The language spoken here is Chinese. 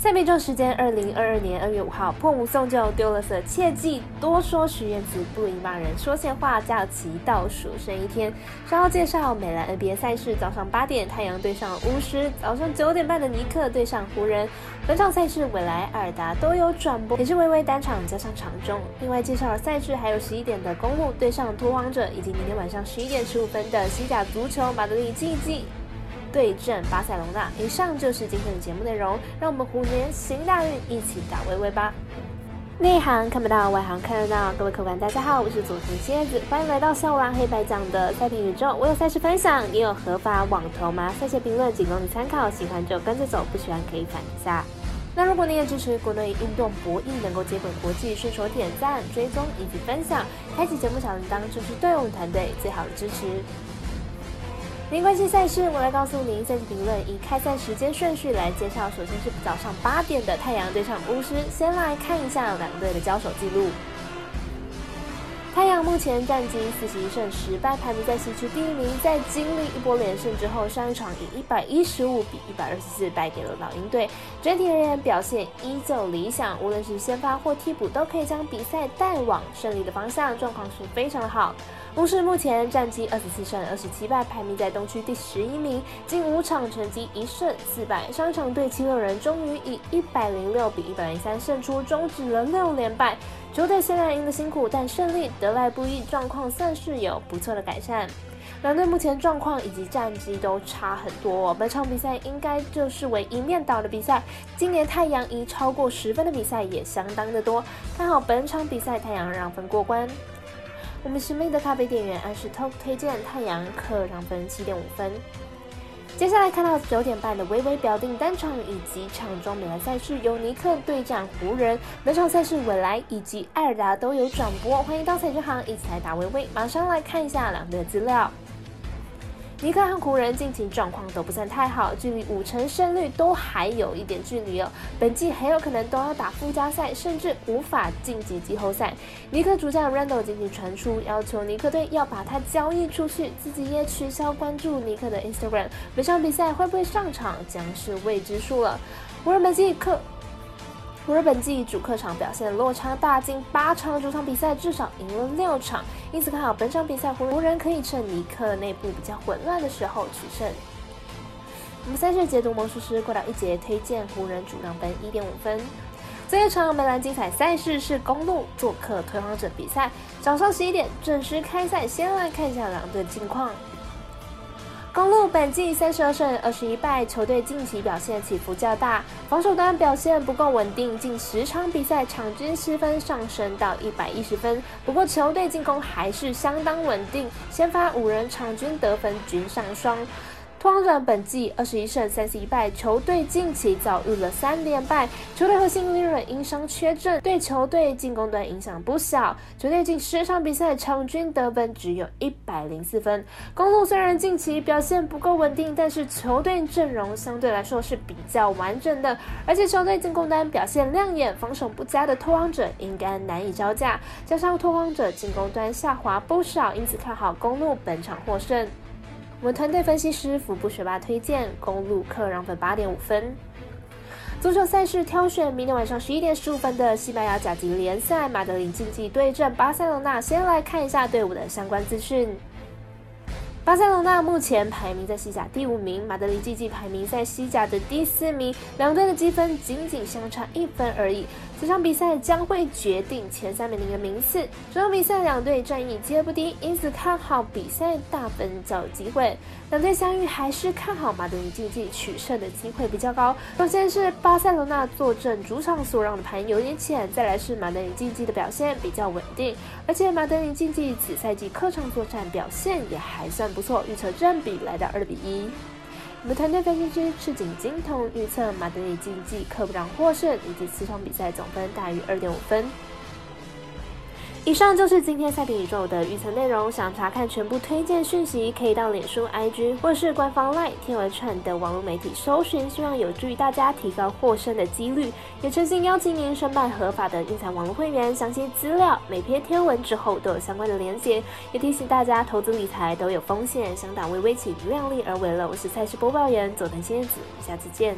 赛比中时间二零二二年二月五号，破五送九丢了色，切记多说许愿词，不宜骂人，说闲话。假期倒数剩一天，稍后介绍美兰 NBA 赛事。早上八点，太阳对上巫师；早上九点半的尼克对上湖人。本场赛事，未来、尔达都有转播，也是微微单场加上场中。另外介绍了赛事，还有十一点的公路对上拓荒者，以及明天晚上十一点十五分的西甲足球马德里竞技。对阵巴塞隆纳。以上就是今天的节目内容，让我们虎年行大运，一起打微微吧。内行看不到，外行看得到。各位客官，大家好，我是佐藤蝎子，欢迎来到笑王黑白讲的赛评宇宙。我有赛事分享，你有合法网投吗？赛前评论仅供你参考，喜欢就跟着走，不喜欢可以反一下。那如果你也支持国内运动博弈能够接轨国际，顺手点赞、追踪以及分享，开启节目小铃铛，就是对我们团队最好的支持。没关系，赛事我来告诉您赛事评论，以开赛时间顺序来介绍。首先是早上八点的太阳对上巫师，先来看一下两队的交手记录。太阳目前战绩四十一胜十败，排名在西区第一名。在经历一波连胜之后，上一场以一百一十五比一百二十四败给了老鹰队。整体而言表现依旧理想，无论是先发或替补，都可以将比赛带往胜利的方向，状况是非常的好。巫师目前战绩二十四胜二十七败，排名在东区第十一名。近五场成绩一胜四败，上场对七六人终于以一百零六比一百零三胜出，终止了六连败。球队虽然赢得辛苦，但胜利得来不易，状况算是有不错的改善。两队目前状况以及战绩都差很多，本场比赛应该就是为一面倒的比赛。今年太阳赢超过十分的比赛也相当的多，看好本场比赛太阳让分过关。我们神秘的咖啡店员暗示 Talk 推荐太阳客让分七点五分。接下来看到九点半的微微表定单场以及场中美兰赛事，尤尼克对战湖人。本场赛事未来以及艾尔达都有转播，欢迎到彩券行一起来打微微。马上来看一下两队的资料。尼克和湖人近期状况都不算太好，距离五成胜率都还有一点距离哦。本季很有可能都要打附加赛，甚至无法晋级季后赛。尼克主将 Randall 近期传出要求尼克队要把他交易出去，自己也取消关注尼克的 Instagram。本场比赛会不会上场，将是未知数了。湖人本季克。湖人本季主客场表现落差大，近八场主场比赛至少赢了六场，因此看好本场比赛湖人可以趁尼克内部比较混乱的时候取胜。我们赛事解读魔术师过到一节推荐湖人主让分一点五分。这一场梅兰精彩赛事是公路做客推荒者比赛，早上十一点准时开赛。先来看一下两队近况。公路本季三十二胜二十一败，球队近期表现起伏较大，防守端表现不够稳定，近十场比赛场均失分上升到一百一十分。不过球队进攻还是相当稳定，先发五人场均得分均上双。拓荒者本季二十一胜三十一败，球队近期遭遇了三连败，球队核心利润因伤缺阵，对球队进攻端影响不小。球队近十场比赛场均得分只有一百零四分。公路虽然近期表现不够稳定，但是球队阵容相对来说是比较完整的，而且球队进攻端表现亮眼，防守不佳的拓荒者应该难以招架。加上拓荒者进攻端下滑不少，因此看好公路本场获胜。我们团队分析师福布学霸推荐公路客让分八点五分。足球赛事挑选明天晚上十一点十五分的西班牙甲级联赛，马德里竞技对阵巴塞罗那。先来看一下队伍的相关资讯。巴塞罗那目前排名在西甲第五名，马德里竞技排名在西甲的第四名，两队的积分仅仅相差一分而已。这场比赛将会决定前三名的一个名次。这场比赛两队战役皆不低，因此看好比赛大分较机会。两队相遇还是看好马德里竞技取胜的机会比较高。首先是巴塞罗那坐镇主场所让的盘有点浅，再来是马德里竞技的表现比较稳定，而且马德里竞技此赛季客场作战表现也还算不错，预测占比来到二比一。我们团队分析师赤井金童预测马德里竞技客不让获胜，以及此场比赛总分大于二点五分。以上就是今天赛评宇宙的预测内容。想查看全部推荐讯息，可以到脸书、IG 或是官方 LINE、天文串等网络媒体搜寻，希望有助于大家提高获胜的几率。也诚心邀请您申办合法的运彩网络会员，详细资料每篇天文之后都有相关的连结。也提醒大家，投资理财都有风险，想打微微请量力而为了。我是赛事播报员佐藤仙子，下次见。